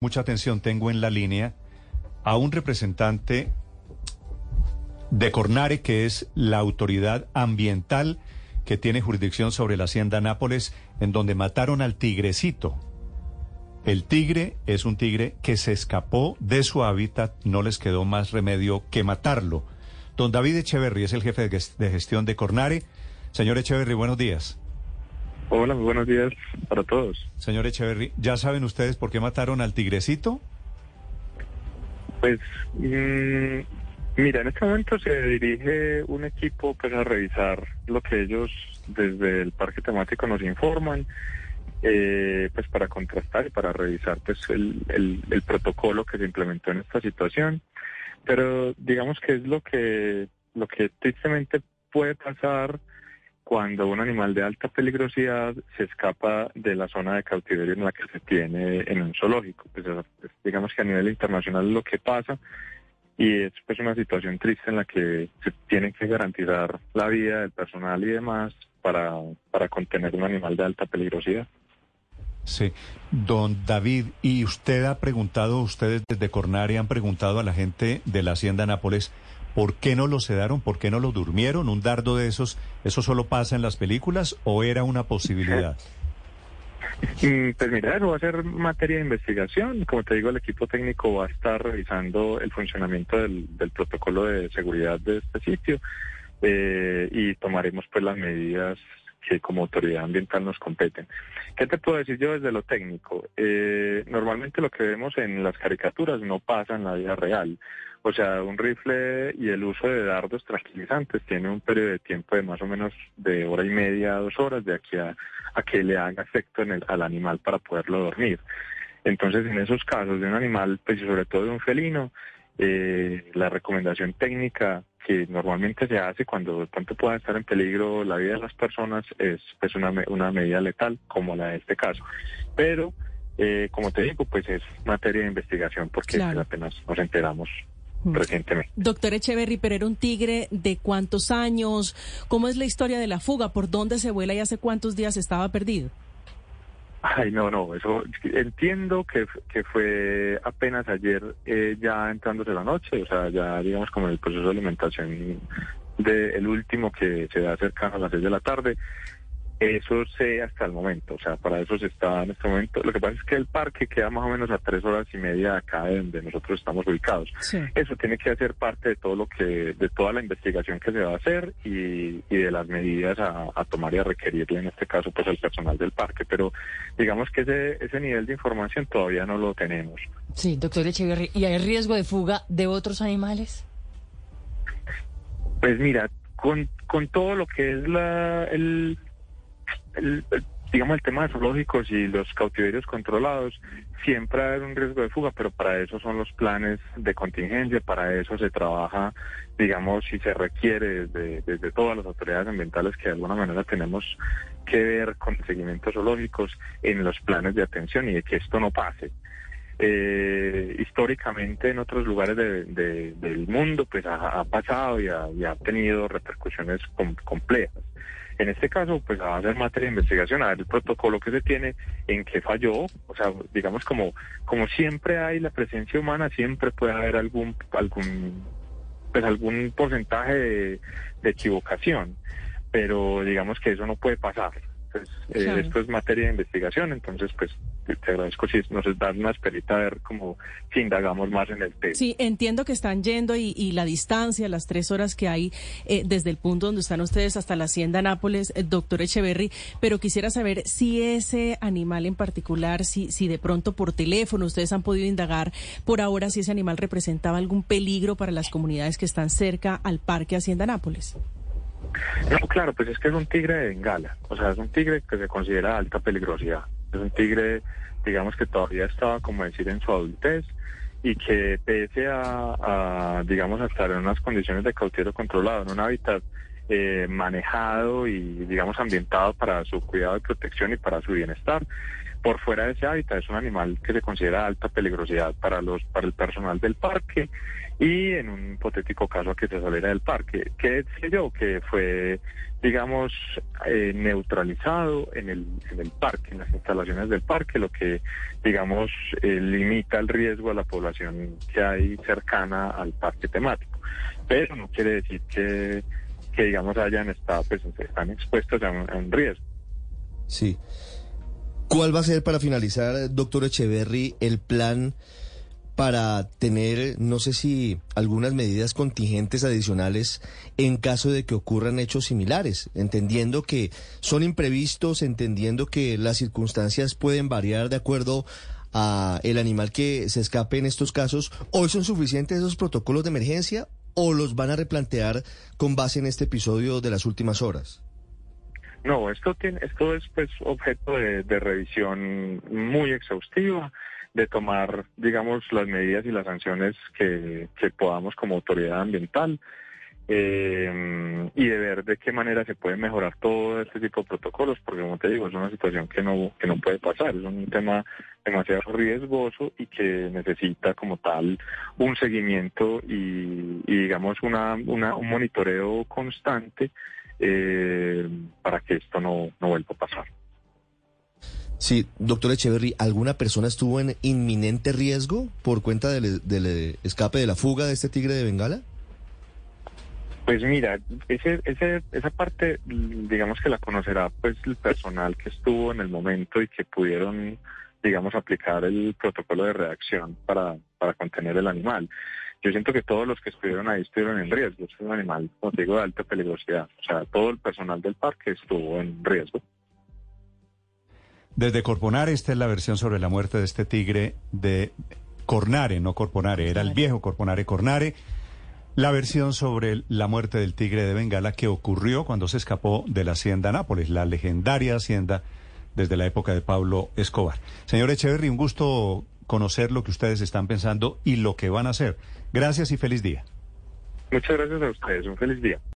mucha atención, tengo en la línea a un representante de Cornare, que es la autoridad ambiental que tiene jurisdicción sobre la hacienda Nápoles, en donde mataron al tigrecito. El tigre es un tigre que se escapó de su hábitat, no les quedó más remedio que matarlo. Don David Echeverry es el jefe de gestión de Cornare. Señor Echeverry, buenos días. Hola, muy buenos días para todos. Señor Echeverry, ¿ya saben ustedes por qué mataron al tigrecito? Pues, mmm, mira, en este momento se dirige un equipo pues, a revisar lo que ellos desde el parque temático nos informan, eh, pues para contrastar y para revisar pues el, el, el protocolo que se implementó en esta situación. Pero digamos que es lo que, lo que tristemente puede pasar cuando un animal de alta peligrosidad se escapa de la zona de cautiverio en la que se tiene en un zoológico. Pues, digamos que a nivel internacional es lo que pasa y es pues una situación triste en la que se tiene que garantizar la vida del personal y demás para, para contener un animal de alta peligrosidad. Sí, don David, ¿y usted ha preguntado, ustedes desde Cornari han preguntado a la gente de la Hacienda Nápoles, ¿Por qué no lo sedaron? ¿Por qué no lo durmieron? ¿Un dardo de esos, eso solo pasa en las películas o era una posibilidad? Pues mira, eso va a ser materia de investigación. Como te digo, el equipo técnico va a estar revisando el funcionamiento del, protocolo de seguridad de este sitio eh, y tomaremos pues las medidas que como autoridad ambiental nos competen. ¿Qué te puedo decir yo desde lo técnico? Eh, normalmente lo que vemos en las caricaturas no pasa en la vida real. O sea, un rifle y el uso de dardos tranquilizantes tiene un periodo de tiempo de más o menos de hora y media a dos horas de aquí a, que le haga efecto en el, al animal para poderlo dormir. Entonces, en esos casos de un animal, pues sobre todo de un felino, eh, la recomendación técnica que normalmente se hace cuando tanto pueda estar en peligro la vida de las personas es pues una, una medida letal como la de este caso. Pero, eh, como te digo, pues es materia de investigación porque apenas nos enteramos. Recientemente. Doctor Echeverry, pero era un tigre de cuántos años, ¿cómo es la historia de la fuga? ¿Por dónde se vuela y hace cuántos días estaba perdido? Ay, no, no, eso entiendo que, que fue apenas ayer eh, ya entrándose la noche, o sea, ya digamos como el proceso de alimentación del el último que se da cercano a las seis de la tarde. Eso sé hasta el momento, o sea, para eso se está en este momento. Lo que pasa es que el parque queda más o menos a tres horas y media acá de donde nosotros estamos ubicados. Eso tiene que hacer parte de todo lo que, de toda la investigación que se va a hacer y, y de las medidas a, tomar y a requerirle, en este caso, pues al personal del parque. Pero digamos que ese, ese nivel de información todavía no lo tenemos. Sí, doctor Echeverry, ¿y hay riesgo de fuga de otros animales? Pues mira, con, con todo lo que es la, el el, digamos, el tema de zoológicos y los cautiverios controlados, siempre hay un riesgo de fuga, pero para eso son los planes de contingencia, para eso se trabaja, digamos, si se requiere desde, todas las autoridades ambientales que de alguna manera tenemos que ver con seguimientos zoológicos en los planes de atención y de que esto no pase. Eh, históricamente en otros lugares del mundo pues ha, pasado y ha, y ha, tenido repercusiones complejas. En este caso, pues va a ser materia de investigación, a ver el protocolo que se tiene, en qué falló, o sea, digamos como, como siempre hay la presencia humana, siempre puede haber algún, algún, pues algún porcentaje de, de equivocación, pero digamos que eso no puede pasar. Pues, eh, esto es materia de investigación, entonces pues te agradezco si nos da una esperita a ver cómo si indagamos más en el tema. Sí, entiendo que están yendo y, la distancia, las tres horas que hay eh, desde el punto donde están ustedes hasta la hacienda Nápoles, el doctor Echeverry, pero quisiera saber si ese animal en particular, si, si de pronto por teléfono ustedes han podido indagar por ahora si ese animal representaba algún peligro para las comunidades que están cerca al parque Hacienda Nápoles. No, claro, pues es que es un tigre de Bengala, o sea, es un tigre que se considera alta peligrosidad. Es un tigre, digamos que todavía estaba, como decir, en su adultez y que pese a, digamos, a estar en unas condiciones de cautiverio controlado, en un hábitat eh, manejado y, digamos, ambientado para su cuidado y protección y para su bienestar, por fuera de ese hábitat. Es un animal que se considera alta peligrosidad para los para el personal del parque y en un hipotético caso a que se saliera del parque. ¿Qué sé yo? Que fue, digamos, eh, neutralizado en el, en el parque, en las instalaciones del parque, lo que, digamos, eh, limita el riesgo a la población que hay cercana al parque temático. Pero no quiere decir que, que digamos, hayan estado, pues, están expuestos a un, a un riesgo. Sí. ¿Cuál va a ser, para finalizar, doctor Echeverry, el plan para tener, no sé si algunas medidas contingentes adicionales en caso de que ocurran hechos similares, entendiendo que son imprevistos, entendiendo que las circunstancias pueden variar de acuerdo a el animal que se escape en estos casos, ¿hoy son suficientes esos protocolos de emergencia o los van a replantear con base en este episodio de las últimas horas? No, esto tiene, esto es pues objeto de, revisión muy exhaustiva de tomar, digamos, las medidas y las sanciones que, que podamos como autoridad ambiental eh, y de ver de qué manera se puede mejorar todo este tipo de protocolos, porque como te digo, es una situación que no, que no puede pasar, es un tema demasiado riesgoso y que necesita como tal un seguimiento y, digamos una, un monitoreo constante eh, para que esto no, no vuelva a pasar. Sí, doctor Echeverry, ¿alguna persona estuvo en inminente riesgo por cuenta del, del, escape de la fuga de este tigre de Bengala? Pues mira, ese, ese, esa parte, digamos que la conocerá pues el personal que estuvo en el momento y que pudieron, digamos, aplicar el protocolo de reacción para, para contener el animal. Yo siento que todos los que estuvieron ahí estuvieron en riesgo. Es un animal, como te digo, de alta peligrosidad. O sea, todo el personal del parque estuvo en riesgo. Desde Corponare, esta es la versión sobre la muerte de este tigre de Cornare, no Corponare, era el viejo Corponare Cornare. La versión sobre la muerte del tigre de Bengala que ocurrió cuando se escapó de la hacienda Nápoles, la legendaria hacienda desde la época de Pablo Escobar. Señor Echeverry, un gusto conocer lo que ustedes están pensando y lo que van a hacer. Gracias y feliz día. Muchas gracias a ustedes, un feliz día.